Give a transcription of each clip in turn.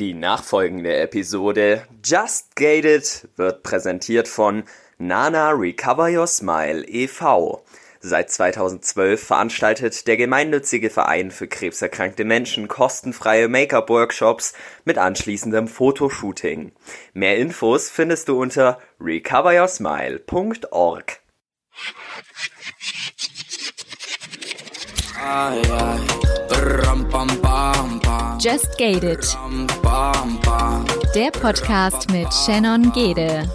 Die nachfolgende Episode Just Gated wird präsentiert von Nana Recover Your Smile e.V. Seit 2012 veranstaltet der gemeinnützige Verein für krebserkrankte Menschen kostenfreie Make-up-Workshops mit anschließendem Fotoshooting. Mehr Infos findest du unter recoveryoursmile.org. Just Gated. Der Podcast mit Shannon Gede.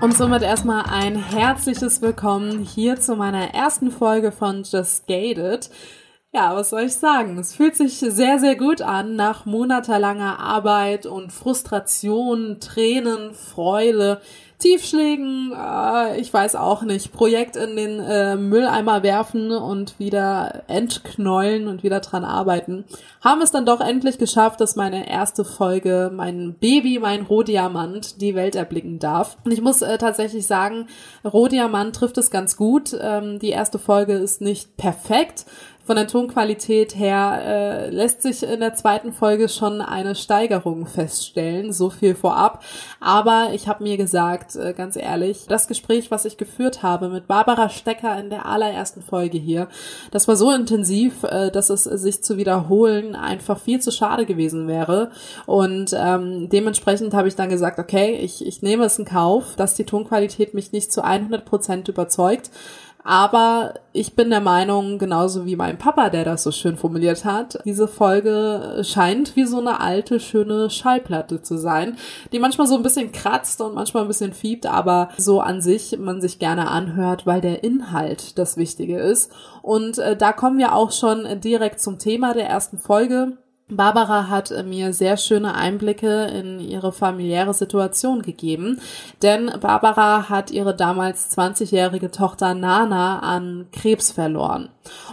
Und somit erstmal ein herzliches Willkommen hier zu meiner ersten Folge von Just Gated. Ja, was soll ich sagen? Es fühlt sich sehr, sehr gut an nach monatelanger Arbeit und Frustration, Tränen, Freude, Tiefschlägen, äh, ich weiß auch nicht, Projekt in den äh, Mülleimer werfen und wieder entknäulen und wieder dran arbeiten, haben es dann doch endlich geschafft, dass meine erste Folge, mein Baby, mein Rohdiamant, die Welt erblicken darf. Und ich muss äh, tatsächlich sagen, Rohdiamant trifft es ganz gut. Ähm, die erste Folge ist nicht perfekt, von der Tonqualität her äh, lässt sich in der zweiten Folge schon eine Steigerung feststellen, so viel vorab. Aber ich habe mir gesagt, äh, ganz ehrlich, das Gespräch, was ich geführt habe mit Barbara Stecker in der allerersten Folge hier, das war so intensiv, äh, dass es sich zu wiederholen einfach viel zu schade gewesen wäre. Und ähm, dementsprechend habe ich dann gesagt, okay, ich, ich nehme es in Kauf, dass die Tonqualität mich nicht zu 100 Prozent überzeugt. Aber ich bin der Meinung, genauso wie mein Papa, der das so schön formuliert hat, diese Folge scheint wie so eine alte, schöne Schallplatte zu sein, die manchmal so ein bisschen kratzt und manchmal ein bisschen fiebt, aber so an sich man sich gerne anhört, weil der Inhalt das Wichtige ist. Und äh, da kommen wir auch schon direkt zum Thema der ersten Folge. Barbara hat mir sehr schöne Einblicke in ihre familiäre Situation gegeben, denn Barbara hat ihre damals 20-jährige Tochter Nana an Krebs verloren.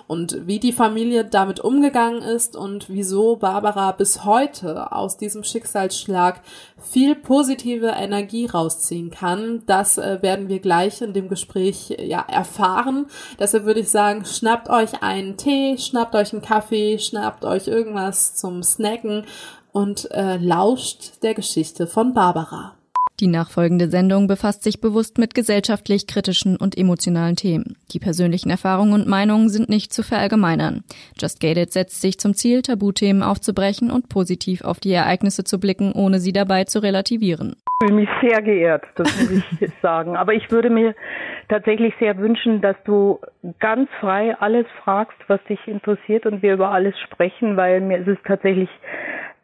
Und wie die Familie damit umgegangen ist und wieso Barbara bis heute aus diesem Schicksalsschlag viel positive Energie rausziehen kann, das äh, werden wir gleich in dem Gespräch ja erfahren. Deshalb würde ich sagen, schnappt euch einen Tee, schnappt euch einen Kaffee, schnappt euch irgendwas zum Snacken und äh, lauscht der Geschichte von Barbara. Die nachfolgende Sendung befasst sich bewusst mit gesellschaftlich kritischen und emotionalen Themen. Die persönlichen Erfahrungen und Meinungen sind nicht zu verallgemeinern. Just Gated setzt sich zum Ziel, Tabuthemen aufzubrechen und positiv auf die Ereignisse zu blicken, ohne sie dabei zu relativieren. Ich fühle mich sehr geehrt, das muss ich sagen. Aber ich würde mir tatsächlich sehr wünschen, dass du ganz frei alles fragst, was dich interessiert und wir über alles sprechen, weil mir ist es tatsächlich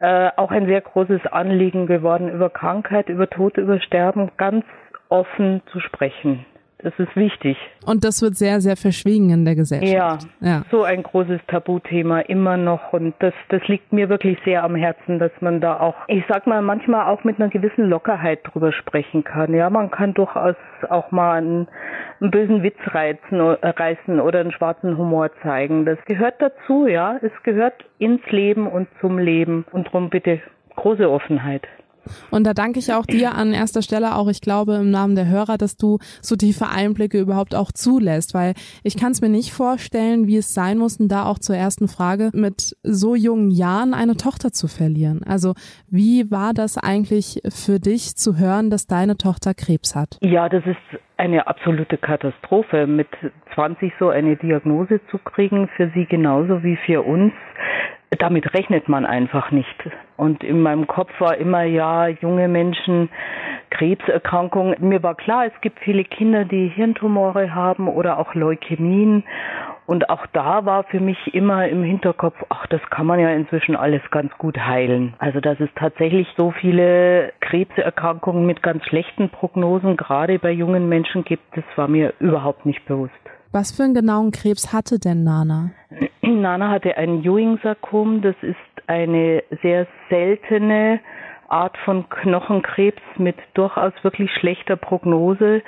äh, auch ein sehr großes Anliegen geworden, über Krankheit, über Tod, über Sterben ganz offen zu sprechen. Das ist wichtig. Und das wird sehr, sehr verschwiegen in der Gesellschaft. Ja, ja, so ein großes Tabuthema immer noch. Und das, das liegt mir wirklich sehr am Herzen, dass man da auch, ich sag mal, manchmal auch mit einer gewissen Lockerheit drüber sprechen kann. Ja, man kann durchaus auch mal einen, einen bösen Witz reizen, äh, reißen oder einen schwarzen Humor zeigen. Das gehört dazu, ja. Es gehört ins Leben und zum Leben. Und darum bitte große Offenheit. Und da danke ich auch dir an erster Stelle auch, ich glaube, im Namen der Hörer, dass du so tiefe Einblicke überhaupt auch zulässt, weil ich kann es mir nicht vorstellen, wie es sein muss, da auch zur ersten Frage, mit so jungen Jahren eine Tochter zu verlieren. Also wie war das eigentlich für dich zu hören, dass deine Tochter Krebs hat? Ja, das ist eine absolute Katastrophe, mit 20 so eine Diagnose zu kriegen, für sie genauso wie für uns damit rechnet man einfach nicht. Und in meinem Kopf war immer, ja, junge Menschen, Krebserkrankungen. Mir war klar, es gibt viele Kinder, die Hirntumore haben oder auch Leukämien. Und auch da war für mich immer im Hinterkopf, ach, das kann man ja inzwischen alles ganz gut heilen. Also, dass es tatsächlich so viele Krebserkrankungen mit ganz schlechten Prognosen, gerade bei jungen Menschen gibt, das war mir überhaupt nicht bewusst. Was für einen genauen Krebs hatte denn Nana? Nana hatte ein Ewing-Sarkom. Das ist eine sehr seltene Art von Knochenkrebs mit durchaus wirklich schlechter Prognose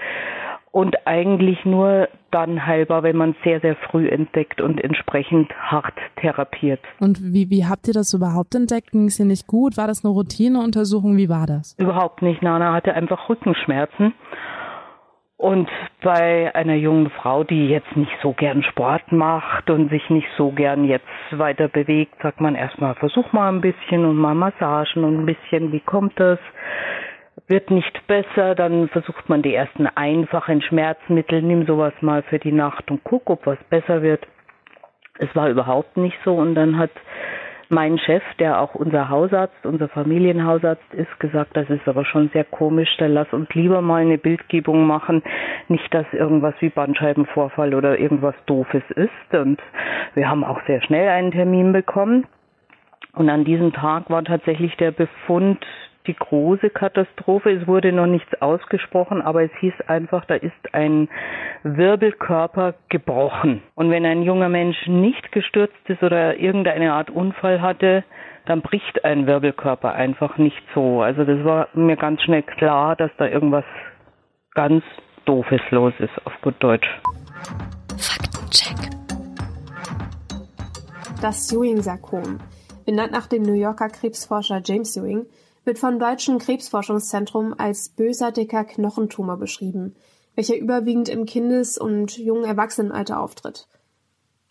und eigentlich nur dann heilbar, wenn man sehr, sehr früh entdeckt und entsprechend hart therapiert. Und wie, wie habt ihr das überhaupt entdeckt? Ging es ihr nicht gut? War das eine Routineuntersuchung? Wie war das? Überhaupt nicht. Nana hatte einfach Rückenschmerzen Und bei einer jungen Frau, die jetzt nicht so gern Sport macht und sich nicht so gern jetzt weiter bewegt, sagt man erstmal, versuch mal ein bisschen und mal Massagen und ein bisschen, wie kommt das? Wird nicht besser, dann versucht man die ersten einfachen Schmerzmittel, nimm sowas mal für die Nacht und guck, ob was besser wird. Es war überhaupt nicht so und dann hat mein Chef, der auch unser Hausarzt, unser Familienhausarzt ist, gesagt, das ist aber schon sehr komisch, dann lass uns lieber mal eine Bildgebung machen, nicht, dass irgendwas wie Bandscheibenvorfall oder irgendwas Doofes ist. Und wir haben auch sehr schnell einen Termin bekommen. Und an diesem Tag war tatsächlich der Befund die große Katastrophe. Es wurde noch nichts ausgesprochen, aber es hieß einfach, da ist ein Wirbelkörper gebrochen. Und wenn ein junger Mensch nicht gestürzt ist oder irgendeine Art Unfall hatte, dann bricht ein Wirbelkörper einfach nicht so. Also das war mir ganz schnell klar, dass da irgendwas ganz Doofes los ist, auf gut Deutsch. Faktencheck. Das Ewing-Sarkom, benannt nach dem New Yorker Krebsforscher James Ewing, wird vom Deutschen Krebsforschungszentrum als bösartiger Knochentumor beschrieben, welcher überwiegend im Kindes- und jungen Erwachsenenalter auftritt.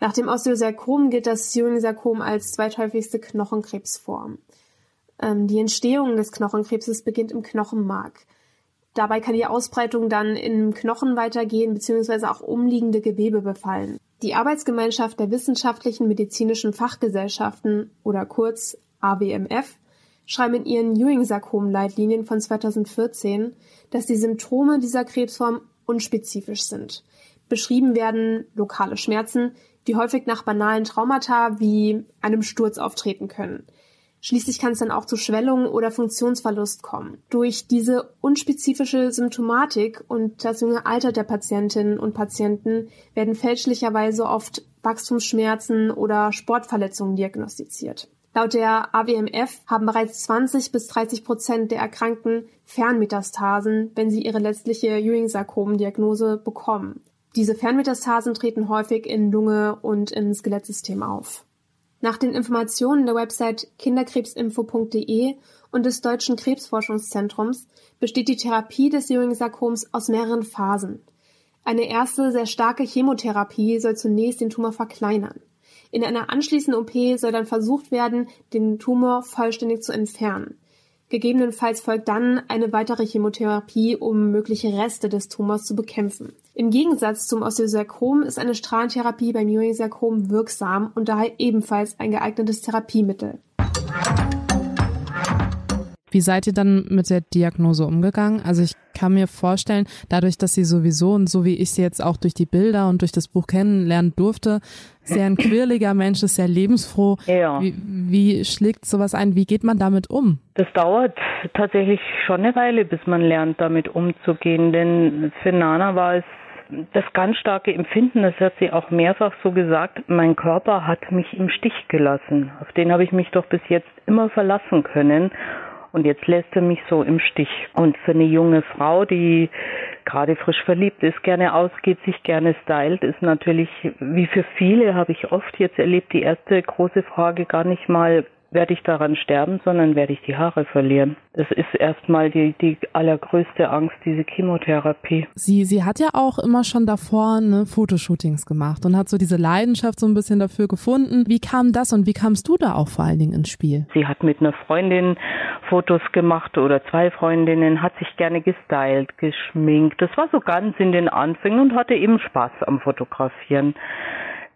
Nach dem Osteosarkom gilt das Ewing-Sarkom als zweithäufigste Knochenkrebsform. Ähm, die Entstehung des Knochenkrebses beginnt im Knochenmark. Dabei kann die Ausbreitung dann im Knochen weitergehen bzw. auch umliegende Gewebe befallen. Die Arbeitsgemeinschaft der wissenschaftlichen medizinischen Fachgesellschaften oder kurz AWMF schreiben in ihren Ewing-Sarkom-Leitlinien von 2014, dass die Symptome dieser Krebsform unspezifisch sind. Beschrieben werden lokale Schmerzen, die häufig nach banalen Traumata wie einem Sturz auftreten können. Schließlich kann es dann auch zu Schwellungen oder Funktionsverlust kommen. Durch diese unspezifische Symptomatik und das junge Alter der Patientinnen und Patienten werden fälschlicherweise oft Wachstumsschmerzen oder Sportverletzungen diagnostiziert. Laut der AWMF haben bereits 20 bis 30 Prozent der Erkrankten Fernmetastasen, wenn sie ihre letztliche Ewing-Sarkom-Diagnose bekommen. Diese Fernmetastasen treten häufig in Lunge und im Skelettsystem auf. Nach den Informationen der Website kinderkrebsinfo.de und des Deutschen Krebsforschungszentrums besteht die Therapie des Ewing-Sarkoms aus mehreren Phasen. Eine erste, sehr starke Chemotherapie soll zunächst den Tumor verkleinern. In einer anschließenden OP soll dann versucht werden, den Tumor vollständig zu entfernen. Gegebenenfalls folgt dann eine weitere Chemotherapie, um mögliche Reste des Tumors zu bekämpfen. Im Gegensatz zum Osteosarkom ist eine Strahlentherapie beim Ewing-Sarkom wirksam und daher ebenfalls ein geeignetes Therapiemittel. Wie seid ihr dann mit der Diagnose umgegangen? Also ich kann mir vorstellen, dadurch, dass sie sowieso und so wie ich sie jetzt auch durch die Bilder und durch das Buch kennenlernen durfte, sehr ein quirliger Mensch ist, sehr lebensfroh. Ja. Wie, wie schlägt sowas ein? Wie geht man damit um? Das dauert tatsächlich schon eine Weile, bis man lernt, damit umzugehen. Denn für Nana war es das ganz starke Empfinden, das hat sie auch mehrfach so gesagt, mein Körper hat mich im Stich gelassen. Auf den habe ich mich doch bis jetzt immer verlassen können. Und jetzt lässt er mich so im Stich. Und für eine junge Frau, die gerade frisch verliebt ist, gerne ausgeht, sich gerne stylt, ist natürlich, wie für viele habe ich oft jetzt erlebt, die erste große Frage gar nicht mal, werde ich daran sterben, sondern werde ich die Haare verlieren. Das ist erstmal die, die allergrößte Angst, diese Chemotherapie. Sie, sie hat ja auch immer schon davor ne, Fotoshootings gemacht und hat so diese Leidenschaft so ein bisschen dafür gefunden. Wie kam das und wie kamst du da auch vor allen Dingen ins Spiel? Sie hat mit einer Freundin Fotos gemacht oder zwei Freundinnen, hat sich gerne gestylt, geschminkt. Das war so ganz in den Anfängen und hatte eben Spaß am Fotografieren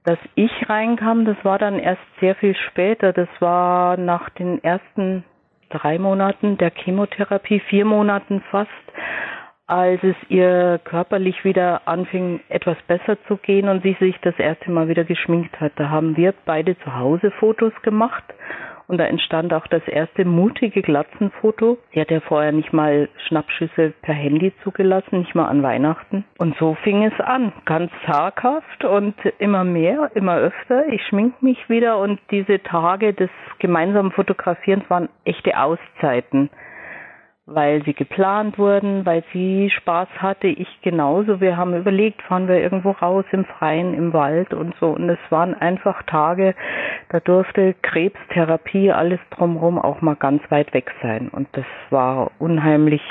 dass ich reinkam, das war dann erst sehr viel später. Das war nach den ersten drei Monaten der Chemotherapie, vier Monaten fast, als es ihr körperlich wieder anfing, etwas besser zu gehen und sie sich das erste Mal wieder geschminkt hat. Da haben wir beide zu Hause Fotos gemacht und da entstand auch das erste mutige Glatzenfoto. Sie hat ja vorher nicht mal Schnappschüsse per Handy zugelassen, nicht mal an Weihnachten. Und so fing es an, ganz zaghaft und immer mehr, immer öfter. Ich schmink mich wieder und diese Tage des gemeinsamen Fotografierens waren echte Auszeiten weil sie geplant wurden, weil sie Spaß hatte, ich genauso. Wir haben überlegt, fahren wir irgendwo raus im Freien, im Wald und so. Und es waren einfach Tage, da durfte Krebstherapie, alles drumherum auch mal ganz weit weg sein. Und das war unheimlich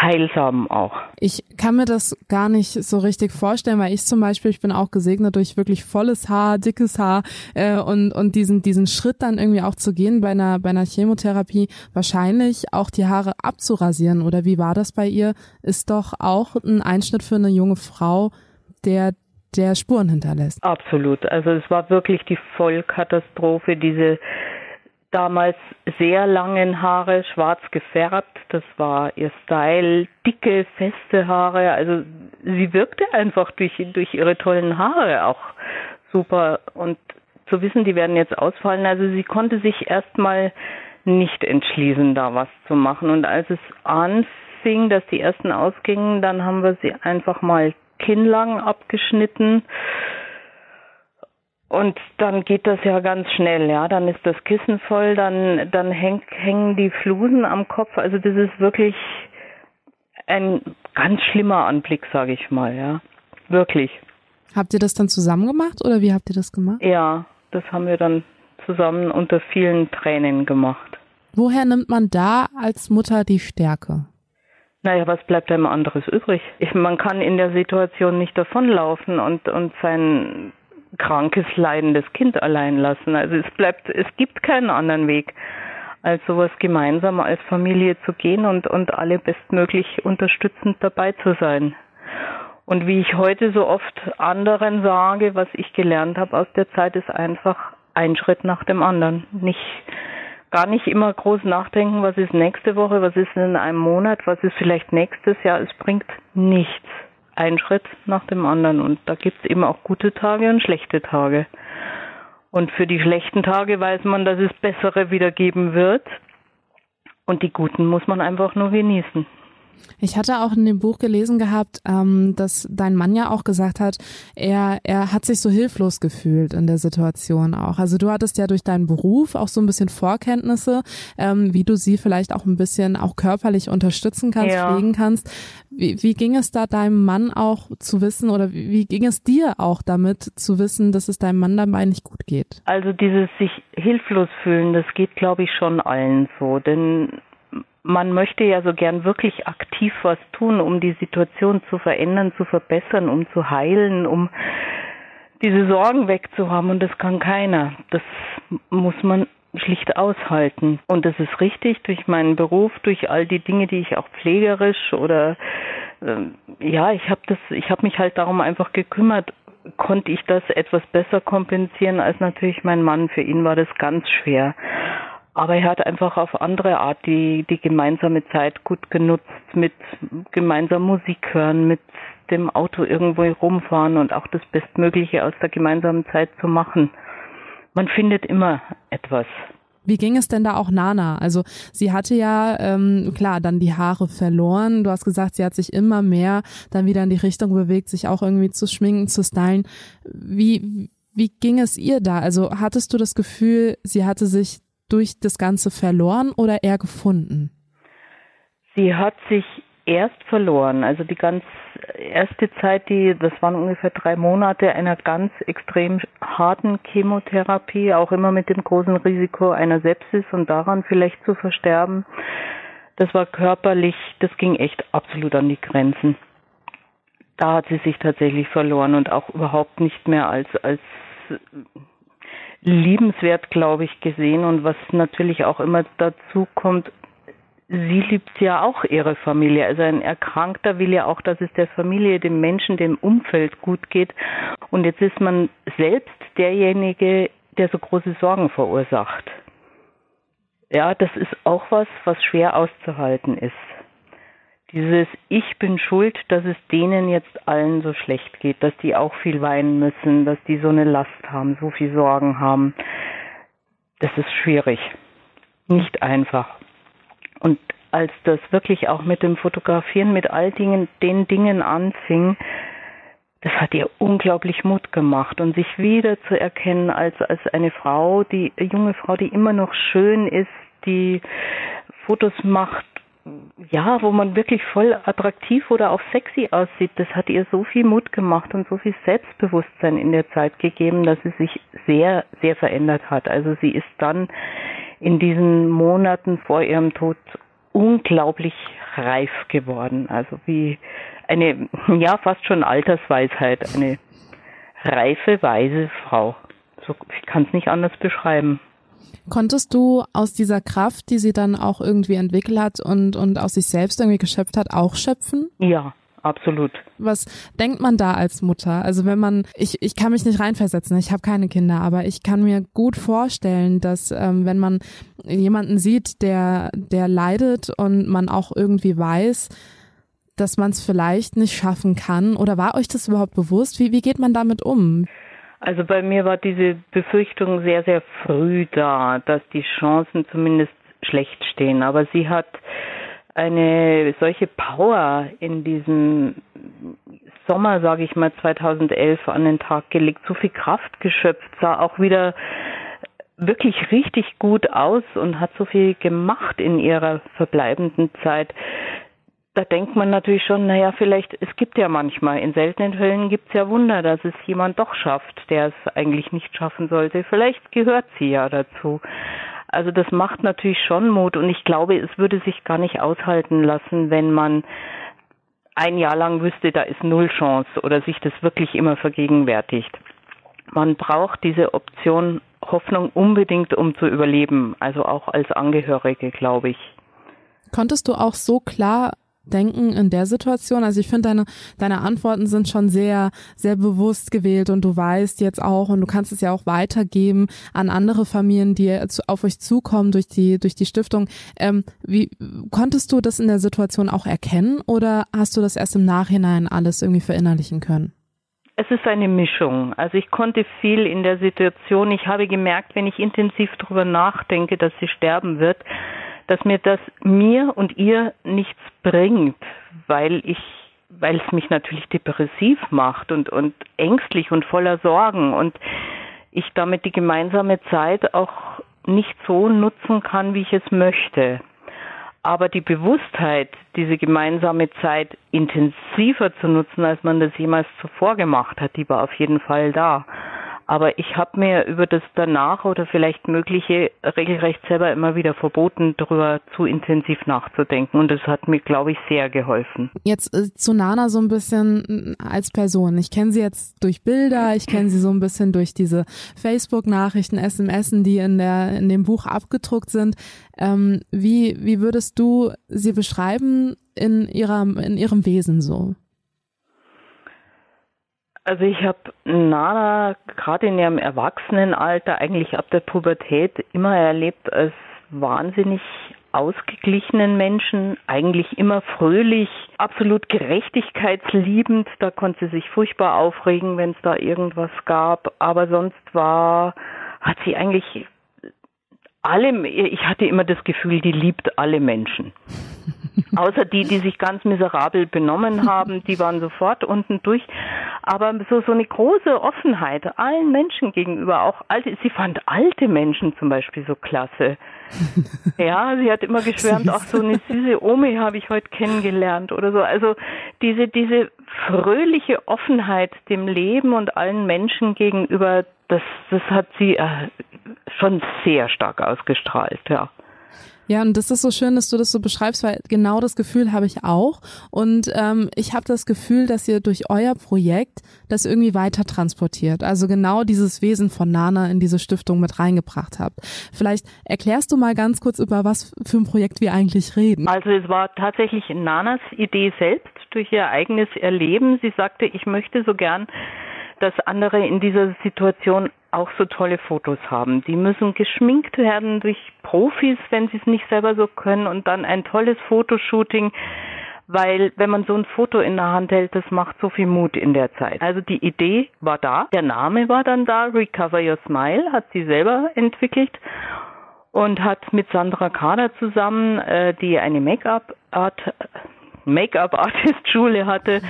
heilsam auch. Ich kann mir das gar nicht so richtig vorstellen, weil ich zum Beispiel, ich bin auch gesegnet durch wirklich volles Haar, dickes Haar äh, und, und diesen, diesen Schritt dann irgendwie auch zu gehen bei einer, bei einer Chemotherapie, wahrscheinlich auch die Haare abzurasieren. Oder wie war das bei ihr? Ist doch auch ein Einschnitt für eine junge Frau, der der Spuren hinterlässt. Absolut. Also es war wirklich die Vollkatastrophe, diese damals sehr langen Haare, schwarz gefärbt. Das war ihr Style, dicke, feste Haare. Also sie wirkte einfach durch, durch ihre tollen Haare auch super. Und zu wissen, die werden jetzt ausfallen. Also sie konnte sich erstmal nicht entschließen, da was zu machen. Und als es anfing, dass die ersten ausgingen, dann haben wir sie einfach mal kinnlang abgeschnitten und dann geht das ja ganz schnell, ja. Dann ist das Kissen voll, dann, dann häng, hängen die Flusen am Kopf. Also das ist wirklich ein ganz schlimmer Anblick, sage ich mal, ja. Wirklich. Habt ihr das dann zusammen gemacht oder wie habt ihr das gemacht? Ja, das haben wir dann zusammen unter vielen Tränen gemacht. Woher nimmt man da als Mutter die Stärke? Naja, was bleibt einem anderes übrig? Ich, man kann in der Situation nicht davonlaufen und, und sein krankes, leidendes Kind allein lassen. Also es bleibt, es gibt keinen anderen Weg, als sowas gemeinsam als Familie zu gehen und, und alle bestmöglich unterstützend dabei zu sein. Und wie ich heute so oft anderen sage, was ich gelernt habe aus der Zeit, ist einfach ein Schritt nach dem anderen. Nicht, gar nicht immer groß nachdenken, was ist nächste Woche, was ist in einem Monat, was ist vielleicht nächstes Jahr. Es bringt nichts ein Schritt nach dem anderen. Und da gibt es eben auch gute Tage und schlechte Tage. Und für die schlechten Tage weiß man, dass es bessere wieder geben wird. Und die guten muss man einfach nur genießen. Ich hatte auch in dem Buch gelesen gehabt, ähm, dass dein Mann ja auch gesagt hat, er, er hat sich so hilflos gefühlt in der Situation auch. Also du hattest ja durch deinen Beruf auch so ein bisschen Vorkenntnisse, ähm, wie du sie vielleicht auch ein bisschen auch körperlich unterstützen kannst, ja. pflegen kannst. Wie, wie ging es da deinem Mann auch zu wissen oder wie, wie ging es dir auch damit zu wissen, dass es deinem Mann dabei nicht gut geht? Also dieses sich hilflos fühlen, das geht glaube ich schon allen so, denn man möchte ja so gern wirklich aktiv was tun, um die Situation zu verändern, zu verbessern, um zu heilen, um diese Sorgen wegzuhaben und das kann keiner. Das muss man schlicht aushalten. Und das ist richtig durch meinen Beruf, durch all die Dinge, die ich auch pflegerisch oder äh, ja, ich habe das, ich habe mich halt darum einfach gekümmert. Konnte ich das etwas besser kompensieren als natürlich mein Mann. Für ihn war das ganz schwer. Aber er hat einfach auf andere Art die, die gemeinsame Zeit gut genutzt, mit gemeinsam Musik hören, mit dem Auto irgendwo rumfahren und auch das Bestmögliche aus der gemeinsamen Zeit zu machen. Man findet immer etwas. Wie ging es denn da auch Nana? Also sie hatte ja ähm, klar dann die Haare verloren. Du hast gesagt, sie hat sich immer mehr dann wieder in die Richtung bewegt, sich auch irgendwie zu schminken, zu stylen. Wie wie ging es ihr da? Also hattest du das Gefühl, sie hatte sich durch das Ganze verloren oder eher gefunden? Sie hat sich erst verloren. Also die ganz erste Zeit, die, das waren ungefähr drei Monate einer ganz extrem harten Chemotherapie, auch immer mit dem großen Risiko einer Sepsis und daran vielleicht zu versterben. Das war körperlich, das ging echt absolut an die Grenzen. Da hat sie sich tatsächlich verloren und auch überhaupt nicht mehr als, als liebenswert, glaube ich, gesehen. Und was natürlich auch immer dazu kommt, sie liebt ja auch ihre Familie. Also ein Erkrankter will ja auch, dass es der Familie, dem Menschen, dem Umfeld gut geht. Und jetzt ist man selbst derjenige, der so große Sorgen verursacht. Ja, das ist auch was, was schwer auszuhalten ist. Dieses Ich bin schuld, dass es denen jetzt allen so schlecht geht, dass die auch viel weinen müssen, dass die so eine Last haben, so viel Sorgen haben. Das ist schwierig. Nicht einfach. Und als das wirklich auch mit dem Fotografieren, mit all Dingen, den Dingen anfing, das hat ihr unglaublich Mut gemacht und sich wieder zu erkennen als, als eine Frau, die junge Frau, die immer noch schön ist, die Fotos macht ja, wo man wirklich voll attraktiv oder auch sexy aussieht, das hat ihr so viel Mut gemacht und so viel Selbstbewusstsein in der Zeit gegeben, dass sie sich sehr, sehr verändert hat. Also sie ist dann in diesen Monaten vor ihrem Tod unglaublich reif geworden. Also wie eine, ja, fast schon Altersweisheit, eine reife, weise Frau. So, ich kann es nicht anders beschreiben. Konntest du aus dieser Kraft, die sie dann auch irgendwie entwickelt hat und, und aus sich selbst irgendwie geschöpft hat, auch schöpfen? Ja, absolut. Was denkt man da als Mutter? Also wenn man, ich, ich kann mich nicht reinversetzen, ich habe keine Kinder, aber ich kann mir gut vorstellen, dass ähm, wenn man jemanden sieht, der, der leidet und man auch irgendwie weiß, dass man es vielleicht nicht schaffen kann, oder war euch das überhaupt bewusst? Wie, wie geht man damit um? Also bei mir war diese Befürchtung sehr, sehr früh da, dass die Chancen zumindest schlecht stehen. Aber sie hat eine solche Power in diesem Sommer, sage ich mal, 2011 an den Tag gelegt, so viel Kraft geschöpft, sah auch wieder wirklich richtig gut aus und hat so viel gemacht in ihrer verbleibenden Zeit. Da denkt man natürlich schon, naja, vielleicht, es gibt ja manchmal, in seltenen Fällen gibt es ja Wunder, dass es jemand doch schafft, der es eigentlich nicht schaffen sollte. Vielleicht gehört sie ja dazu. Also das macht natürlich schon Mut und ich glaube, es würde sich gar nicht aushalten lassen, wenn man ein Jahr lang wüsste, da ist null Chance oder sich das wirklich immer vergegenwärtigt. Man braucht diese Option Hoffnung unbedingt, um zu überleben, also auch als Angehörige, glaube ich. Konntest du auch so klar denken in der Situation? Also ich finde deine deine Antworten sind schon sehr sehr bewusst gewählt und du weißt jetzt auch und du kannst es ja auch weitergeben an andere Familien, die auf euch zukommen durch die durch die Stiftung. Ähm, wie konntest du das in der Situation auch erkennen oder hast du das erst im Nachhinein alles irgendwie verinnerlichen können? Es ist eine Mischung. Also ich konnte viel in der Situation. Ich habe gemerkt, wenn ich intensiv darüber nachdenke, dass sie sterben wird, dass mir das mir und ihr nichts bringt, weil ich weil es mich natürlich depressiv macht und und ängstlich und voller Sorgen und ich damit die gemeinsame Zeit auch nicht so nutzen kann, wie ich es möchte. Aber die Bewusstheit, diese gemeinsame Zeit intensiver zu nutzen, als man das jemals zuvor gemacht hat, die war auf jeden Fall da. Aber ich habe mir über das danach oder vielleicht mögliche regelrecht selber immer wieder verboten, darüber zu intensiv nachzudenken. Und das hat mir, glaube ich, sehr geholfen. Jetzt äh, zu Nana so ein bisschen äh, als Person. Ich kenne sie jetzt durch Bilder, ich kenne sie so ein bisschen durch diese Facebook-Nachrichten, SMS, die in, der, in dem Buch abgedruckt sind. Ähm, wie, wie würdest du sie beschreiben in, ihrer, in ihrem Wesen so? Also ich habe Nana gerade in ihrem Erwachsenenalter, eigentlich ab der Pubertät, immer erlebt als wahnsinnig ausgeglichenen Menschen, eigentlich immer fröhlich, absolut gerechtigkeitsliebend. Da konnte sie sich furchtbar aufregen, wenn es da irgendwas gab. Aber sonst war, hat sie eigentlich alle, ich hatte immer das Gefühl, die liebt alle Menschen. Außer die, die sich ganz miserabel benommen haben, die waren sofort unten durch. Aber so, so eine große Offenheit allen Menschen gegenüber, auch alte, sie fand alte Menschen zum Beispiel so klasse. Ja, sie hat immer geschwärmt, auch so eine süße Omi habe ich heute kennengelernt oder so. Also diese, diese fröhliche Offenheit dem Leben und allen Menschen gegenüber, das, das hat sie äh, schon sehr stark ausgestrahlt, ja. Ja, und das ist so schön, dass du das so beschreibst, weil genau das Gefühl habe ich auch. Und ähm, ich habe das Gefühl, dass ihr durch euer Projekt das irgendwie weiter transportiert. Also genau dieses Wesen von Nana in diese Stiftung mit reingebracht habt. Vielleicht erklärst du mal ganz kurz, über was für ein Projekt wir eigentlich reden. Also es war tatsächlich Nanas Idee selbst durch ihr eigenes Erleben. Sie sagte, ich möchte so gern dass andere in dieser Situation auch so tolle Fotos haben. Die müssen geschminkt werden durch Profis, wenn sie es nicht selber so können und dann ein tolles Fotoshooting, weil wenn man so ein Foto in der Hand hält, das macht so viel Mut in der Zeit. Also die Idee war da, der Name war dann da, Recover Your Smile, hat sie selber entwickelt und hat mit Sandra Kader zusammen, äh, die eine Make-up-Art Make-up-Artist-Schule hatte,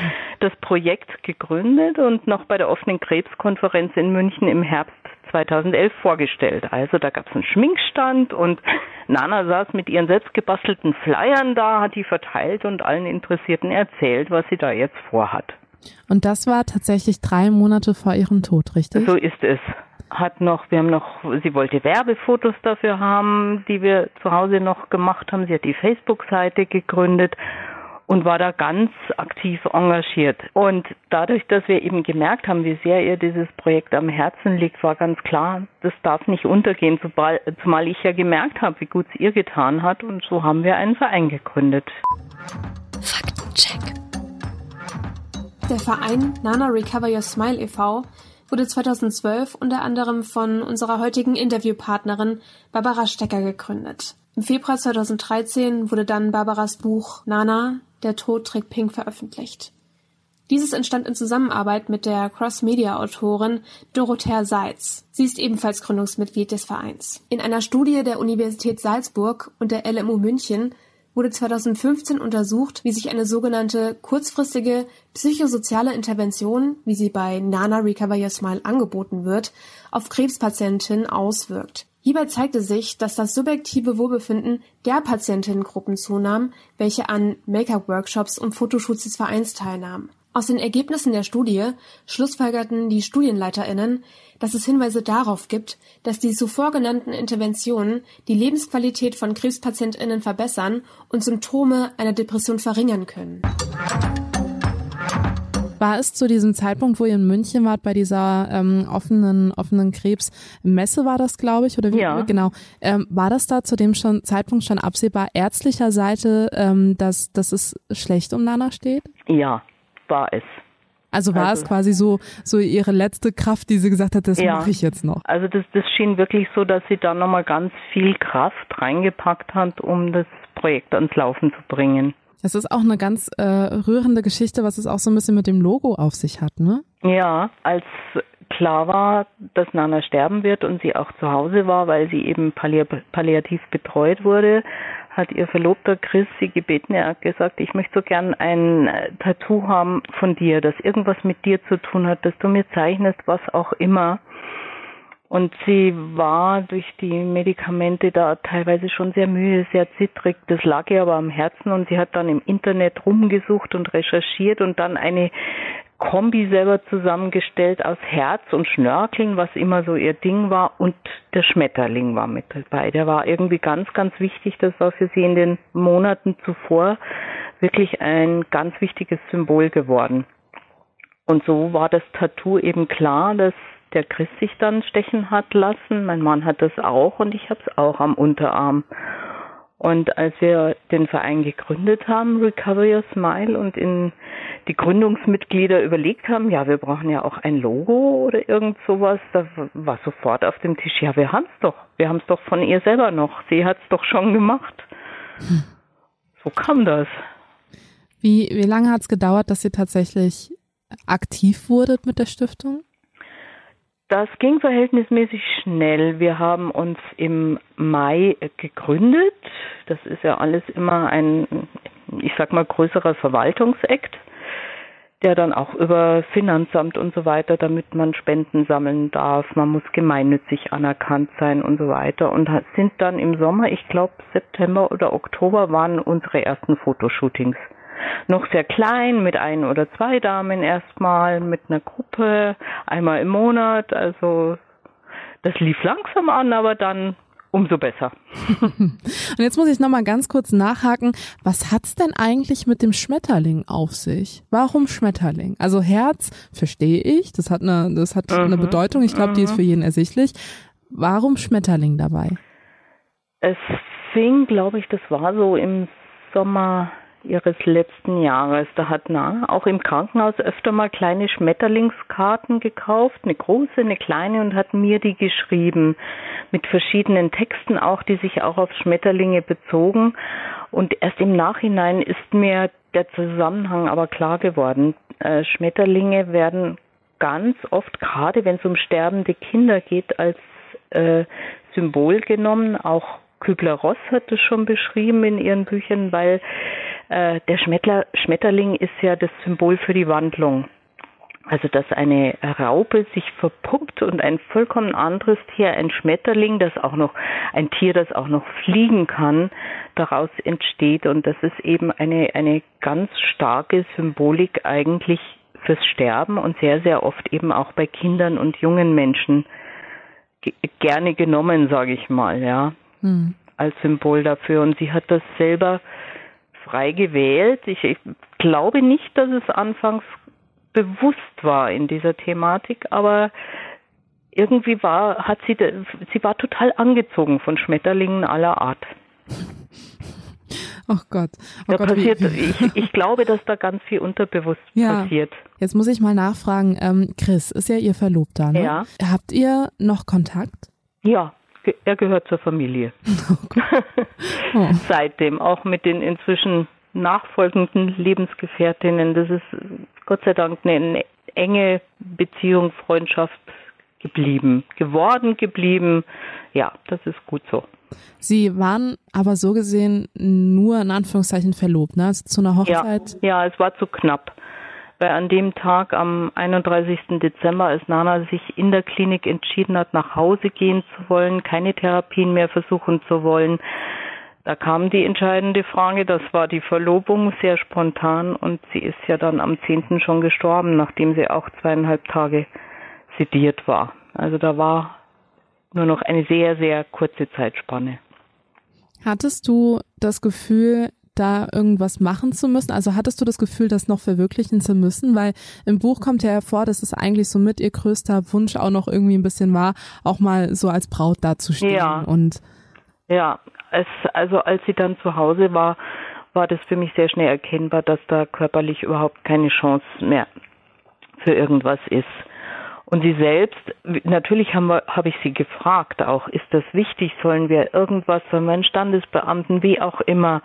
das Projekt gegründet und noch bei der offenen Krebskonferenz in München im Herbst 2011 vorgestellt. Also da gab es einen Schminkstand und Nana saß mit ihren selbstgebastelten Flyern da, hat die verteilt und allen Interessierten erzählt, was sie da jetzt vorhat. Und das war tatsächlich drei Monate vor ihrem Tod, richtig? So ist es. hat noch, wir haben noch, sie wollte Werbefotos dafür haben, die wir zu Hause noch gemacht haben. Sie hat die Facebook-Seite gegründet und war da ganz aktiv engagiert. Und dadurch, dass wir eben gemerkt haben, wie sehr ihr dieses Projekt am Herzen liegt, war ganz klar, das darf nicht untergehen, zumal ich ja gemerkt habe, wie gut es ihr getan hat. Und so haben wir einen Verein gegründet. Faktencheck. Der Verein Nana Recover Your Smile e.V. wurde 2012 unter anderem von unserer heutigen Interviewpartnerin Barbara Stecker gegründet. Im Februar 2013 wurde dann Barbaras Buch Nana, der Tod trägt Pink veröffentlicht. Dieses entstand in Zusammenarbeit mit der Cross-Media-Autorin Dorothea Seitz. Sie ist ebenfalls Gründungsmitglied des Vereins. In einer Studie der Universität Salzburg und der LMU München wurde 2015 untersucht, wie sich eine sogenannte kurzfristige psychosoziale Intervention, wie sie bei Nana Recover Your Smile angeboten wird, auf Krebspatientinnen auswirkt. Hierbei zeigte sich, dass das subjektive Wohlbefinden der Patientinnengruppen zunahm, welche an Make-up-Workshops und Fotoshoots des Vereins teilnahmen. Aus den Ergebnissen der Studie schlussfolgerten die StudienleiterInnen, dass es Hinweise darauf gibt, dass die zuvor genannten Interventionen die Lebensqualität von KrebspatientInnen verbessern und Symptome einer Depression verringern können. War es zu diesem Zeitpunkt, wo ihr in München wart, bei dieser ähm, offenen, offenen Krebsmesse war das, glaube ich, oder wie? Ja. Genau. Ähm, war das da zu dem schon Zeitpunkt schon absehbar ärztlicher Seite, ähm, dass, dass es schlecht um Nana steht? Ja, war es. Also war Also- es quasi so, so ihre letzte Kraft, die sie gesagt hat, das Ja. mache ich jetzt noch. Also das, das schien wirklich so, dass sie da nochmal ganz viel Kraft reingepackt hat, um das Projekt ans Laufen zu bringen. Das ist auch eine ganz äh, rührende Geschichte, was es auch so ein bisschen mit dem Logo auf sich hat, ne? Ja, als klar war, dass Nana sterben wird und sie auch zu Hause war, weil sie eben pallia palliativ betreut wurde, hat ihr Verlobter Chris sie gebeten, er hat gesagt, ich möchte so gern ein äh, Tattoo haben von dir, das irgendwas mit dir zu tun hat, dass du mir zeichnest, was auch immer. Und sie war durch die Medikamente da teilweise schon sehr müde, sehr zittrig. Das lag ihr aber am Herzen und sie hat dann im Internet rumgesucht und recherchiert und dann eine Kombi selber zusammengestellt aus Herz und Schnörkeln, was immer so ihr Ding war, und der Schmetterling war mit dabei. Der war irgendwie ganz, ganz wichtig. Das war für sie in den Monaten zuvor wirklich ein ganz wichtiges Symbol geworden. Und so war das Tattoo eben klar, dass der Chris sich dann stechen hat lassen. Mein Mann hat das auch und ich habe es auch am Unterarm. Und als wir den Verein gegründet haben, Recover Your Smile, und in die Gründungsmitglieder überlegt haben, ja, wir brauchen ja auch ein Logo oder irgend sowas, da war sofort auf dem Tisch, ja, wir haben's doch. Wir haben's doch von ihr selber noch. Sie hat's doch schon gemacht. So kam das. Wie, wie lange hat es gedauert, dass ihr tatsächlich aktiv wurdet mit der Stiftung? Das ging verhältnismäßig schnell. Wir haben uns im Mai gegründet. Das ist ja alles immer ein, ich sag mal, größerer Verwaltungsakt, der dann auch über Finanzamt und so weiter, damit man Spenden sammeln darf. Man muss gemeinnützig anerkannt sein und so weiter. Und sind dann im Sommer, ich glaube September oder Oktober, waren unsere ersten Fotoshootings noch sehr klein, mit ein oder zwei Damen erstmal, mit einer Gruppe, einmal im Monat. Also das lief langsam an, aber dann umso besser. Und jetzt muss ich nochmal ganz kurz nachhaken. Was hat's denn eigentlich mit dem Schmetterling auf sich? Warum Schmetterling? Also Herz verstehe ich, das hat eine, das hat eine Mhm. Bedeutung. Ich glaube, die ist für jeden ersichtlich. Warum Schmetterling dabei? Es fing, glaube ich, das war so im Sommer ihres letzten Jahres. Da hat Nana auch im Krankenhaus öfter mal kleine Schmetterlingskarten gekauft, eine große, eine kleine und hat mir die geschrieben mit verschiedenen Texten auch, die sich auch auf Schmetterlinge bezogen. Und erst im Nachhinein ist mir der Zusammenhang aber klar geworden. Äh, Schmetterlinge werden ganz oft, gerade wenn es um sterbende Kinder geht, als äh, Symbol genommen. Auch Kübler-Ross hat das schon beschrieben in ihren Büchern, weil äh, der Schmettler, Schmetterling ist ja das Symbol für die Wandlung. Also dass eine Raupe sich verpuppt und ein vollkommen anderes Tier, ein Schmetterling, das auch noch ein Tier, das auch noch fliegen kann, daraus entsteht und das ist eben eine eine ganz starke Symbolik eigentlich fürs Sterben und sehr sehr oft eben auch bei Kindern und jungen Menschen gerne genommen, sage ich mal, ja, hm. als Symbol dafür. Und sie hat das selber frei gewählt. Ich, ich glaube nicht, dass es anfangs bewusst war in dieser Thematik, aber irgendwie war, hat sie, sie war total angezogen von Schmetterlingen aller Art. Oh Gott. Oh da Gott, passiert. Ich, ich glaube, dass da ganz viel unterbewusst ja. passiert. Jetzt muss ich mal nachfragen, ähm, Chris ist ja Ihr Verlobter, ne? Ja. Habt ihr noch Kontakt? Ja, er gehört zur Familie. Oh. Seitdem, auch mit den inzwischen nachfolgenden Lebensgefährtinnen. Das ist Gott sei Dank eine, eine enge Beziehung, Freundschaft geblieben, geworden geblieben. Ja, das ist gut so. Sie waren aber so gesehen nur in Anführungszeichen verlobt, ne? Also zu einer Hochzeit? Ja, ja, es war zu knapp. Weil an dem Tag, am 31. Dezember, als Nana sich in der Klinik entschieden hat, nach Hause gehen zu wollen, keine Therapien mehr versuchen zu wollen, da kam die entscheidende Frage, das war die Verlobung, sehr spontan und sie ist ja dann am 10. schon gestorben, nachdem sie auch zweieinhalb Tage sediert war. Also da war nur noch eine sehr, sehr kurze Zeitspanne. Hattest du das Gefühl, da irgendwas machen zu müssen? Also hattest du das Gefühl, das noch verwirklichen zu müssen? Weil im Buch kommt ja hervor, dass es eigentlich so mit ihr größter Wunsch auch noch irgendwie ein bisschen war, auch mal so als Braut dazustehen. Ja. Und ja, es, also als sie dann zu Hause war, war das für mich sehr schnell erkennbar, dass da körperlich überhaupt keine Chance mehr für irgendwas ist. Und sie selbst, natürlich habe hab ich sie gefragt auch, ist das wichtig, sollen wir irgendwas, sollen wir einen Standesbeamten, wie auch immer.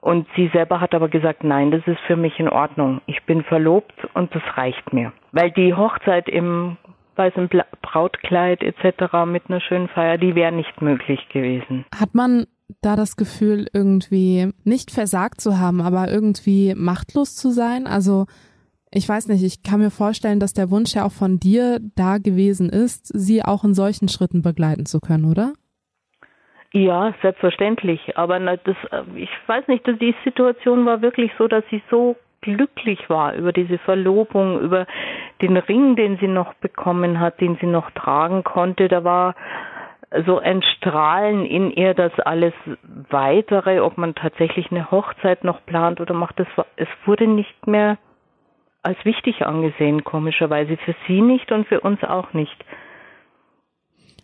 Und sie selber hat aber gesagt, nein, das ist für mich in Ordnung. Ich bin verlobt und das reicht mir. Weil die Hochzeit im weißen Brautkleid etc. mit einer schönen Feier, die wäre nicht möglich gewesen. Hat man da das Gefühl, irgendwie nicht versagt zu haben, aber irgendwie machtlos zu sein? Also ich weiß nicht, ich kann mir vorstellen, dass der Wunsch ja auch von dir da gewesen ist, sie auch in solchen Schritten begleiten zu können, oder? Ja, selbstverständlich. Aber das, äh, ich weiß nicht, die Situation war wirklich so, dass sie so glücklich war über diese Verlobung, über den Ring, den sie noch bekommen hat, den sie noch tragen konnte. Da war so ein Strahlen in ihr, dass alles weitere, ob man tatsächlich eine Hochzeit noch plant oder macht, das es wurde nicht mehr als wichtig angesehen, komischerweise. Für sie nicht und für uns auch nicht.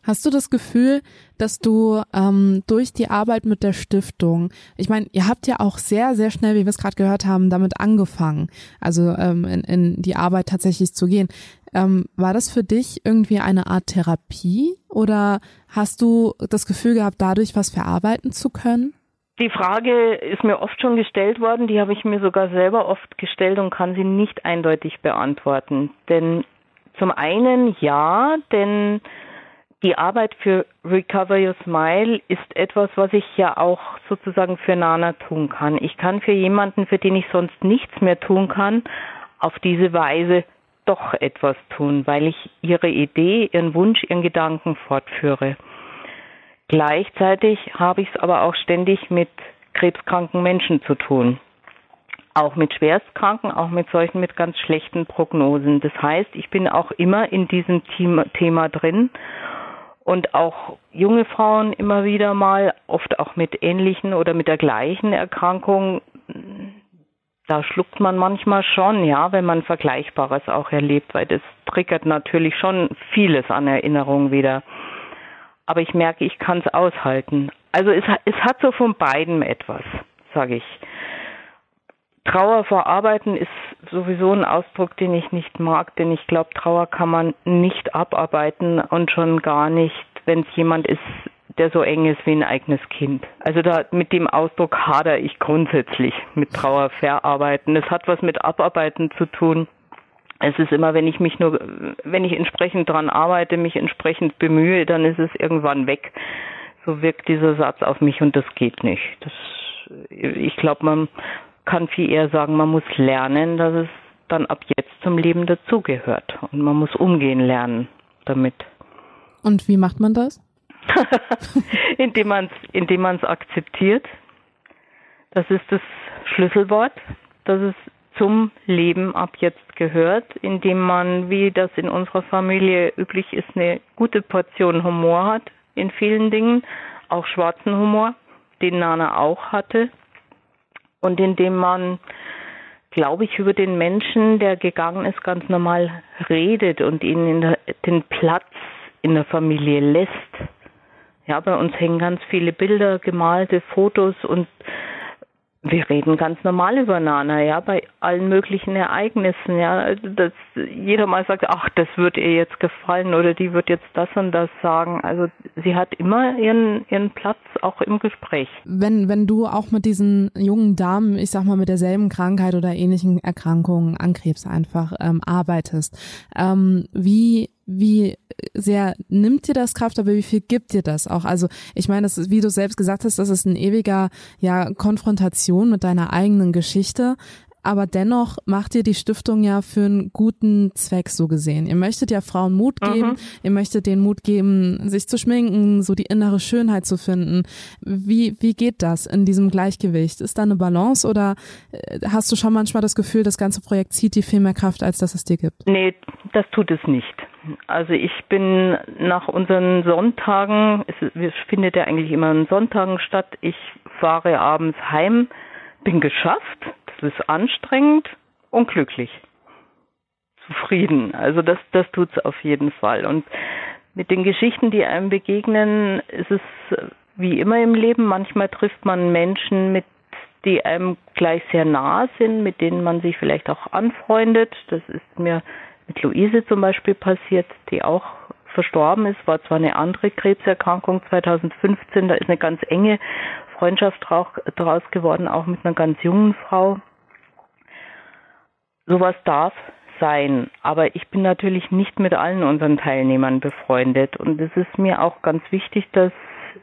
Hast du das Gefühl, dass du ähm, durch die Arbeit mit der Stiftung, ich meine, ihr habt ja auch sehr, sehr schnell, wie wir es gerade gehört haben, damit angefangen, also ähm, in, in die Arbeit tatsächlich zu gehen. Ähm, war das für dich irgendwie eine Art Therapie oder hast du das Gefühl gehabt, dadurch was verarbeiten zu können? Die Frage ist mir oft schon gestellt worden, die habe ich mir sogar selber oft gestellt und kann sie nicht eindeutig beantworten. Denn zum einen ja, denn die Arbeit für Recover Your Smile ist etwas, was ich ja auch sozusagen für Nana tun kann. Ich kann für jemanden, für den ich sonst nichts mehr tun kann, auf diese Weise doch etwas tun, weil ich ihre Idee, ihren Wunsch, ihren Gedanken fortführe. Gleichzeitig habe ich es aber auch ständig mit krebskranken Menschen zu tun. Auch mit Schwerstkranken, auch mit solchen mit ganz schlechten Prognosen. Das heißt, ich bin auch immer in diesem Thema drin und auch junge Frauen immer wieder mal, oft auch mit ähnlichen oder mit der gleichen Erkrankung, da schluckt man manchmal schon, ja, wenn man Vergleichbares auch erlebt, weil das triggert natürlich schon vieles an Erinnerungen wieder. Aber ich merke, ich kann es aushalten. Also es, es hat so von beidem etwas, sage ich. Trauer verarbeiten ist sowieso ein Ausdruck, den ich nicht mag, denn ich glaube, Trauer kann man nicht abarbeiten und schon gar nicht, wenn es jemand ist, der so eng ist wie ein eigenes Kind. Also da mit dem Ausdruck hader ich grundsätzlich mit Trauer verarbeiten. Es hat was mit Abarbeiten zu tun. Es ist immer, wenn ich mich nur, wenn ich entsprechend dran arbeite, mich entsprechend bemühe, dann ist es irgendwann weg. So wirkt dieser Satz auf mich und das geht nicht. Das, ich glaube, man kann viel eher sagen, man muss lernen, dass es dann ab jetzt zum Leben dazugehört. Und man muss umgehen lernen damit. Und wie macht man das? indem man es indem man's akzeptiert. Das ist das Schlüsselwort, dass es zum Leben ab jetzt gehört, indem man, wie das in unserer Familie üblich ist, eine gute Portion Humor hat in vielen Dingen, auch schwarzen Humor, den Nana auch hatte. Und indem man, glaube ich, über den Menschen, der gegangen ist, ganz normal redet und ihnen der, den Platz in der Familie lässt. Ja, bei uns hängen ganz viele Bilder, gemalte Fotos und wir reden ganz normal über Nana, ja, bei allen möglichen Ereignissen, ja, also, dass jeder mal sagt, ach, das wird ihr jetzt gefallen oder die wird jetzt das und das sagen. Also sie hat immer ihren ihren Platz auch im Gespräch. Wenn wenn du auch mit diesen jungen Damen, ich sag mal mit derselben Krankheit oder ähnlichen Erkrankungen an Krebs einfach ähm, arbeitest, ähm, wie wie sehr nimmt dir das Kraft, aber wie viel gibt dir das auch? Also ich meine, das ist, wie du selbst gesagt hast, das ist ein ewiger ja Konfrontation mit deiner eigenen Geschichte aber dennoch macht ihr die Stiftung ja für einen guten Zweck so gesehen. Ihr möchtet ja Frauen Mut geben, mhm. ihr möchtet denen Mut geben, sich zu schminken, so die innere Schönheit zu finden. Wie, wie geht das in diesem Gleichgewicht? Ist da eine Balance oder äh, hast du schon manchmal das Gefühl, das ganze Projekt zieht dir viel mehr Kraft, als dass es dir gibt? Nee, das tut es nicht. Also ich bin nach unseren Sonntagen, es findet ja eigentlich immer an Sonntagen statt, ich fahre abends heim, bin geschafft, es ist anstrengend und glücklich. Zufrieden. Also das, das tut's auf jeden Fall. Und mit den Geschichten, die einem begegnen, ist es wie immer im Leben. Manchmal trifft man Menschen, mit die einem gleich sehr nah sind, mit denen man sich vielleicht auch anfreundet. Das ist mir mit Luise zum Beispiel passiert, die auch verstorben ist, war zwar eine andere Krebserkrankung 2015, da ist eine ganz enge Freundschaft draus geworden, auch mit einer ganz jungen Frau. Sowas darf sein, aber ich bin natürlich nicht mit allen unseren Teilnehmern befreundet und es ist mir auch ganz wichtig, dass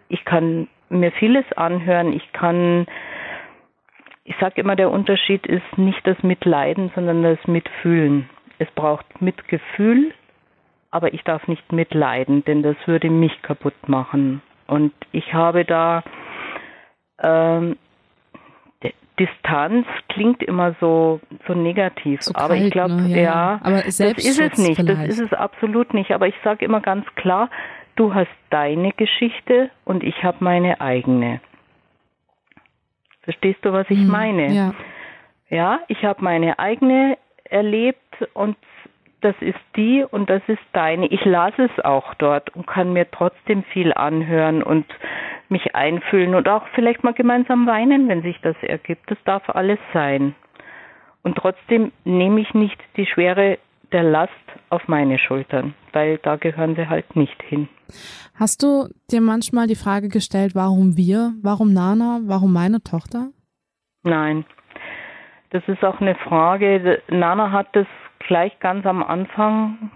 ich kann mir vieles anhören, ich kann ich sage immer, der Unterschied ist nicht das Mitleiden, sondern das Mitfühlen. Es braucht Mitgefühl, aber ich darf nicht mitleiden, denn das würde mich kaputt machen. Und ich habe da ähm, Distanz klingt immer so so negativ, so aber kalt, ich glaube, ne? ja, ja, aber das ist es nicht, vielleicht. das ist es absolut nicht. Aber ich sage immer ganz klar, du hast deine Geschichte und ich habe meine eigene. Verstehst du, was ich Hm, meine? Ja. Ja, ich habe meine eigene erlebt und das ist die und das ist deine. Ich lasse es auch dort und kann mir trotzdem viel anhören und mich einfühlen und auch vielleicht mal gemeinsam weinen, wenn sich das ergibt. Das darf alles sein. Und trotzdem nehme ich nicht die Schwere der Last auf meine Schultern, weil da gehören sie halt nicht hin. Hast du dir manchmal die Frage gestellt, warum wir, warum Nana, warum meine Tochter? Nein. Das ist auch eine Frage. Nana hat das gleich ganz am Anfang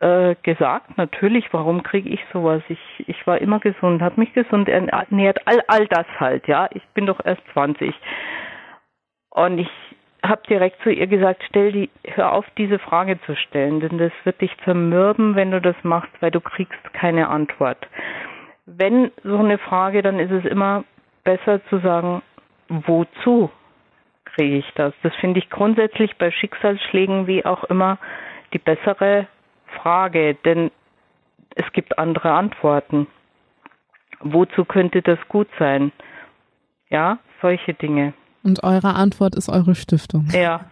äh, gesagt. Natürlich, warum kriege ich sowas? Ich, ich war immer gesund, habe mich gesund ernährt, all, all das halt, ja. Ich bin doch erst 20. Und ich habe direkt zu ihr gesagt, stell die, hör auf, diese Frage zu stellen, denn das wird dich zermürben, wenn du das machst, weil du kriegst keine Antwort. Wenn so eine Frage, dann ist es immer besser zu sagen, wozu kriege ich das? Das finde ich grundsätzlich bei Schicksalsschlägen wie auch immer die bessere Frage, denn es gibt andere Antworten. Wozu könnte das gut sein? Ja, solche Dinge. Und eure Antwort ist eure Stiftung. Ja.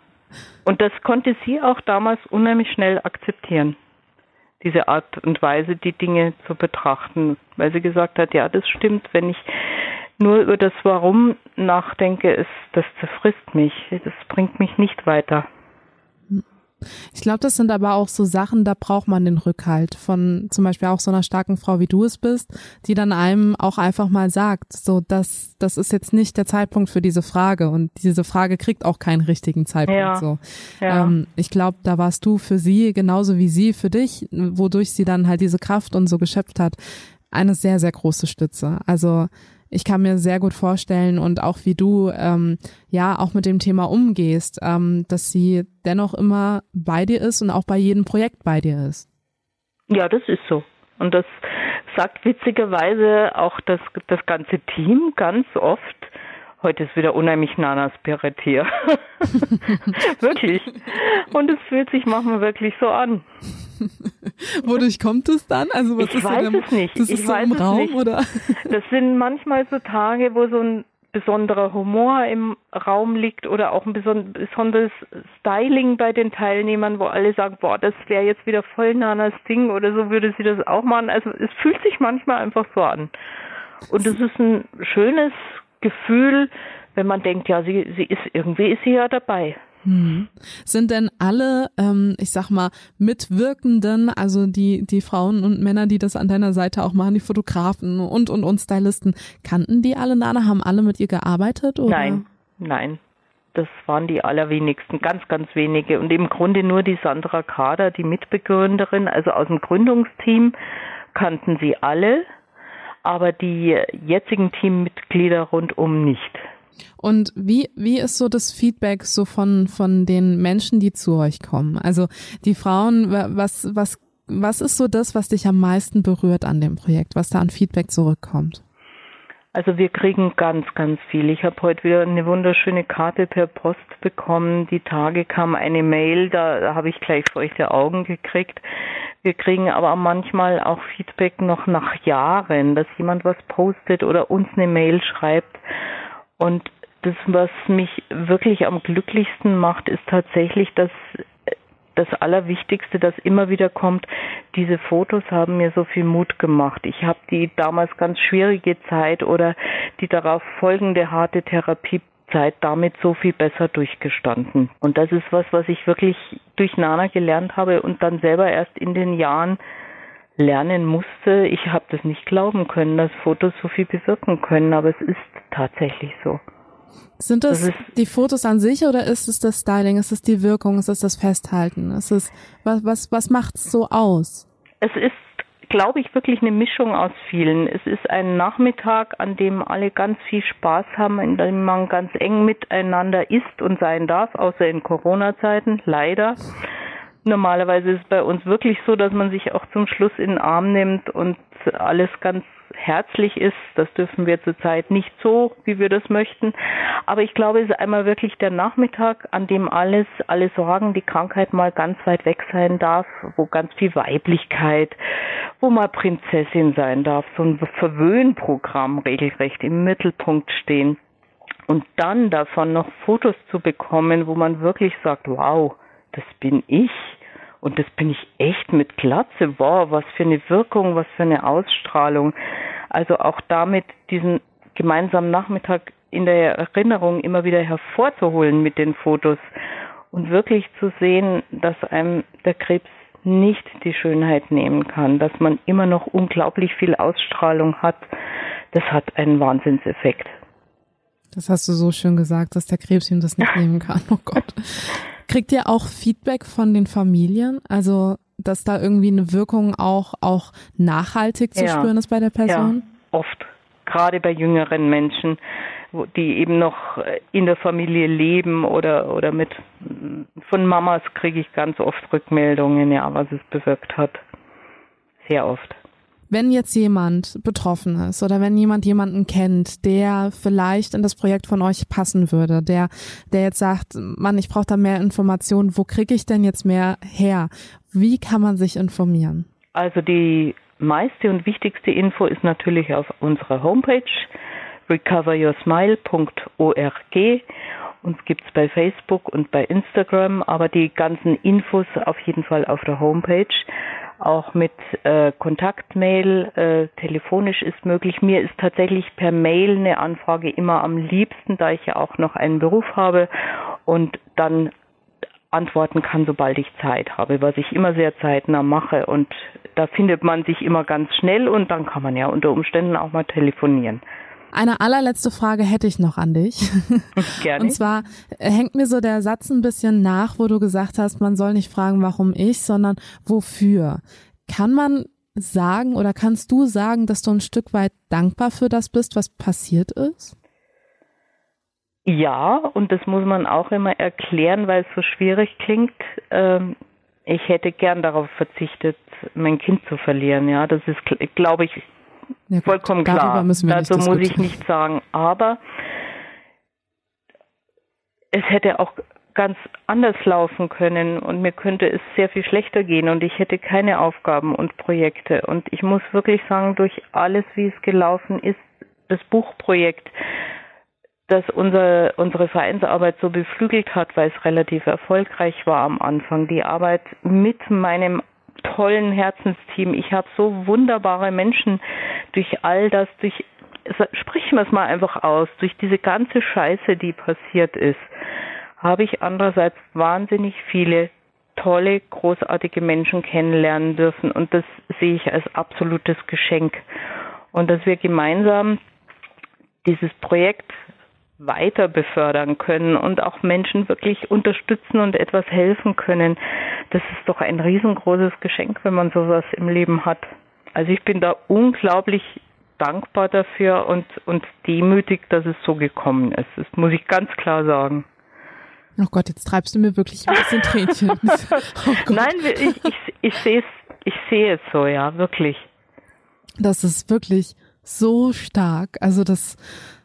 Und das konnte sie auch damals unheimlich schnell akzeptieren. Diese Art und Weise, die Dinge zu betrachten. Weil sie gesagt hat, ja, das stimmt, wenn ich nur über das Warum nachdenke, ist, das zerfrisst mich. Das bringt mich nicht weiter. Ich glaube, das sind aber auch so Sachen, da braucht man den Rückhalt von zum Beispiel auch so einer starken Frau, wie du es bist, die dann einem auch einfach mal sagt, so das, das ist jetzt nicht der Zeitpunkt für diese Frage und diese Frage kriegt auch keinen richtigen Zeitpunkt. Ja. So, Ja. ähm, ich glaube, da warst du für sie genauso wie sie für dich, wodurch sie dann halt diese Kraft und so geschöpft hat, eine sehr sehr große Stütze. Also ich kann mir sehr gut vorstellen und auch wie du ähm, ja auch mit dem Thema umgehst, ähm, dass sie dennoch immer bei dir ist und auch bei jedem Projekt bei dir ist. Ja, das ist so. Und das sagt witzigerweise auch das, das ganze Team ganz oft. Heute ist wieder unheimlich Nana Spirit hier. wirklich. Und es fühlt sich manchmal wirklich so an. Wodurch kommt es dann? Also was ich ist weiß denn, es nicht. Das ich ist so im Raum nicht. oder? Das sind manchmal so Tage, wo so ein besonderer Humor im Raum liegt oder auch ein beson besonderes Styling bei den Teilnehmern, wo alle sagen, boah, das wäre jetzt wieder voll Nanas Ding oder so würde sie das auch machen. Also es fühlt sich manchmal einfach so an. Und es ist ein schönes Gefühl, wenn man denkt, ja, sie, sie ist irgendwie ist sie ja dabei. Hm. Sind denn alle, ähm, ich sag mal, Mitwirkenden, also die, die Frauen und Männer, die das an deiner Seite auch machen, die Fotografen und, und, und Stylisten, kannten die alle Nana? Haben alle mit ihr gearbeitet? Oder? Nein, nein. Das waren die allerwenigsten, ganz, ganz wenige. Und im Grunde nur die Sandra Kader, die Mitbegründerin, also aus dem Gründungsteam, kannten sie alle, aber die jetzigen Teammitglieder rundum nicht. Und wie, wie ist so das Feedback so von, von den Menschen, die zu euch kommen? Also die Frauen, was, was, was ist so das, was dich am meisten berührt an dem Projekt, was da an Feedback zurückkommt? Also wir kriegen ganz, ganz viel. Ich habe heute wieder eine wunderschöne Karte per Post bekommen. Die Tage kam eine Mail, da, da habe ich gleich feuchte Augen gekriegt. Wir kriegen aber manchmal auch Feedback noch nach Jahren, dass jemand was postet oder uns eine Mail schreibt. Und das, was mich wirklich am glücklichsten macht, ist tatsächlich, dass das Allerwichtigste, das immer wieder kommt, diese Fotos haben mir so viel Mut gemacht. Ich habe die damals ganz schwierige Zeit oder die darauf folgende harte Therapiezeit damit so viel besser durchgestanden. Und das ist was, was ich wirklich durch Nana gelernt habe und dann selber erst in den Jahren lernen musste. Ich habe das nicht glauben können, dass Fotos so viel bewirken können, aber es ist tatsächlich so. Sind das, Das die Fotos an sich oder ist es das Styling? Ist es die Wirkung? Ist es das Festhalten? Ist es, was, was, was macht's so aus? Es ist, glaube ich, wirklich eine Mischung aus vielen. Es ist ein Nachmittag, an dem alle ganz viel Spaß haben, in dem man ganz eng miteinander ist und sein darf, außer in Corona-Zeiten, leider. Normalerweise ist es bei uns wirklich so, dass man sich auch zum Schluss in den Arm nimmt und alles ganz herzlich ist. Das dürfen wir zurzeit nicht so, wie wir das möchten. Aber ich glaube, es ist einmal wirklich der Nachmittag, an dem alles, alle Sorgen, die Krankheit mal ganz weit weg sein darf, wo ganz viel Weiblichkeit, wo mal Prinzessin sein darf, so ein Verwöhnprogramm regelrecht im Mittelpunkt stehen. Und dann davon noch Fotos zu bekommen, wo man wirklich sagt, wow, das bin ich. Und das bin ich echt mit Glatze. Wow, was für eine Wirkung, was für eine Ausstrahlung. Also auch damit diesen gemeinsamen Nachmittag in der Erinnerung immer wieder hervorzuholen mit den Fotos und wirklich zu sehen, dass einem der Krebs nicht die Schönheit nehmen kann, dass man immer noch unglaublich viel Ausstrahlung hat, das hat einen Wahnsinnseffekt. Das hast du so schön gesagt, dass der Krebs ihm das nicht nehmen kann. Oh Gott. Kriegt ihr auch Feedback von den Familien? Also, dass da irgendwie eine Wirkung auch, auch nachhaltig zu Ja. spüren ist bei der Person? Ja, oft. Gerade bei jüngeren Menschen, die eben noch äh, in der Familie leben oder, oder mit, von Mamas kriege ich ganz oft Rückmeldungen, ja, was es bewirkt hat. Sehr oft. Wenn jetzt jemand betroffen ist oder wenn jemand jemanden kennt, der vielleicht in das Projekt von euch passen würde, der, der jetzt sagt, Mann, ich brauche da mehr Informationen, wo kriege ich denn jetzt mehr her? Wie kann man sich informieren? Also die meiste und wichtigste Info ist natürlich auf unserer Homepage recoveryoursmile.org. Uns gibt's bei Facebook und bei Instagram, aber die ganzen Infos auf jeden Fall auf der Homepage. Auch mit äh, Kontaktmail, äh, telefonisch ist möglich. Mir ist tatsächlich per Mail eine Anfrage immer am liebsten, da ich ja auch noch einen Beruf habe und dann antworten kann, sobald ich Zeit habe, was ich immer sehr zeitnah mache. Und da findet man sich immer ganz schnell und dann kann man ja unter Umständen auch mal telefonieren. Eine allerletzte Frage hätte ich noch an dich. Gerne. Und zwar äh, hängt mir so der Satz ein bisschen nach, wo du gesagt hast, man soll nicht fragen, warum ich, sondern wofür. Kann man sagen oder kannst du sagen, dass du ein Stück weit dankbar für das bist, was passiert ist? Ja, und das muss man auch immer erklären, weil es so schwierig klingt. Ähm, ich hätte gern darauf verzichtet, mein Kind zu verlieren. Ja, das ist, glaube ich, Ja, gut, vollkommen klar. Dazu muss ich diskutieren. nicht sagen. Aber es hätte auch ganz anders laufen können und mir könnte es sehr viel schlechter gehen und ich hätte keine Aufgaben und Projekte. Und ich muss wirklich sagen, durch alles, wie es gelaufen ist, das Buchprojekt, das unser, unsere Vereinsarbeit so beflügelt hat, weil es relativ erfolgreich war am Anfang. Die Arbeit mit meinem tollen Herzensteam. Ich habe so wunderbare Menschen durch all das, durch sprechen wir es mal einfach aus, durch diese ganze Scheiße, die passiert ist, habe ich andererseits wahnsinnig viele tolle, großartige Menschen kennenlernen dürfen und das sehe ich als absolutes Geschenk. Und dass wir gemeinsam dieses Projekt weiter befördern können und auch Menschen wirklich unterstützen und etwas helfen können, das ist doch ein riesengroßes Geschenk, wenn man sowas im Leben hat. Also ich bin da unglaublich dankbar dafür und, und demütig, dass es so gekommen ist. Das muss ich ganz klar sagen. Oh Gott, jetzt treibst du mir wirklich ein bisschen Tränchen. Oh Nein, ich, ich, ich sehe es, ich sehe es so, ja, wirklich. Das ist wirklich so stark. Also das,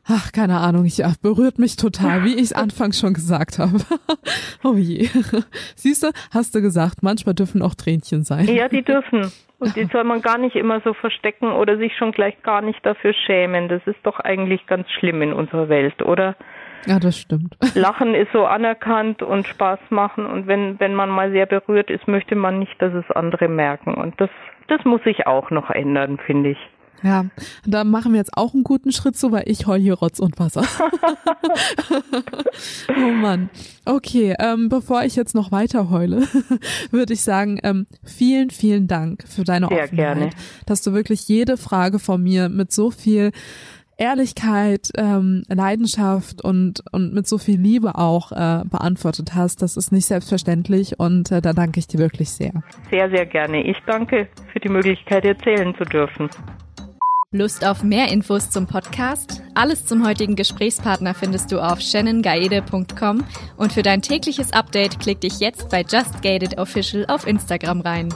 ach, keine Ahnung, ich ja, berührt mich total, wie ich es anfangs schon gesagt habe. oh je. Siehst du, hast du gesagt, manchmal dürfen auch Tränchen sein. Ja, die dürfen. Und die soll man gar nicht immer so verstecken oder sich schon gleich gar nicht dafür schämen. Das ist doch eigentlich ganz schlimm in unserer Welt, oder? Ja, das stimmt. Lachen ist so anerkannt und Spaß machen und wenn, wenn man mal sehr berührt ist, möchte man nicht, dass es andere merken. Und das, das muss sich auch noch ändern, finde ich. Ja, da machen wir jetzt auch einen guten Schritt zu, weil ich heul hier Rotz und Wasser. oh Mann. Okay, ähm, bevor ich jetzt noch weiter heule, würde ich sagen, ähm, vielen, vielen Dank für deine Sehr Offenheit, gerne. dass du wirklich jede Frage von mir mit so viel Ehrlichkeit, ähm, Leidenschaft und, und mit so viel Liebe auch äh, beantwortet hast. Das ist nicht selbstverständlich und äh, da danke ich dir wirklich sehr. Sehr, sehr gerne. Ich danke für die Möglichkeit, erzählen zu dürfen. Lust auf mehr Infos zum Podcast? Alles zum heutigen Gesprächspartner findest du auf shannongaede.com und für dein tägliches Update klick dich jetzt bei Just Gated Official auf Instagram rein.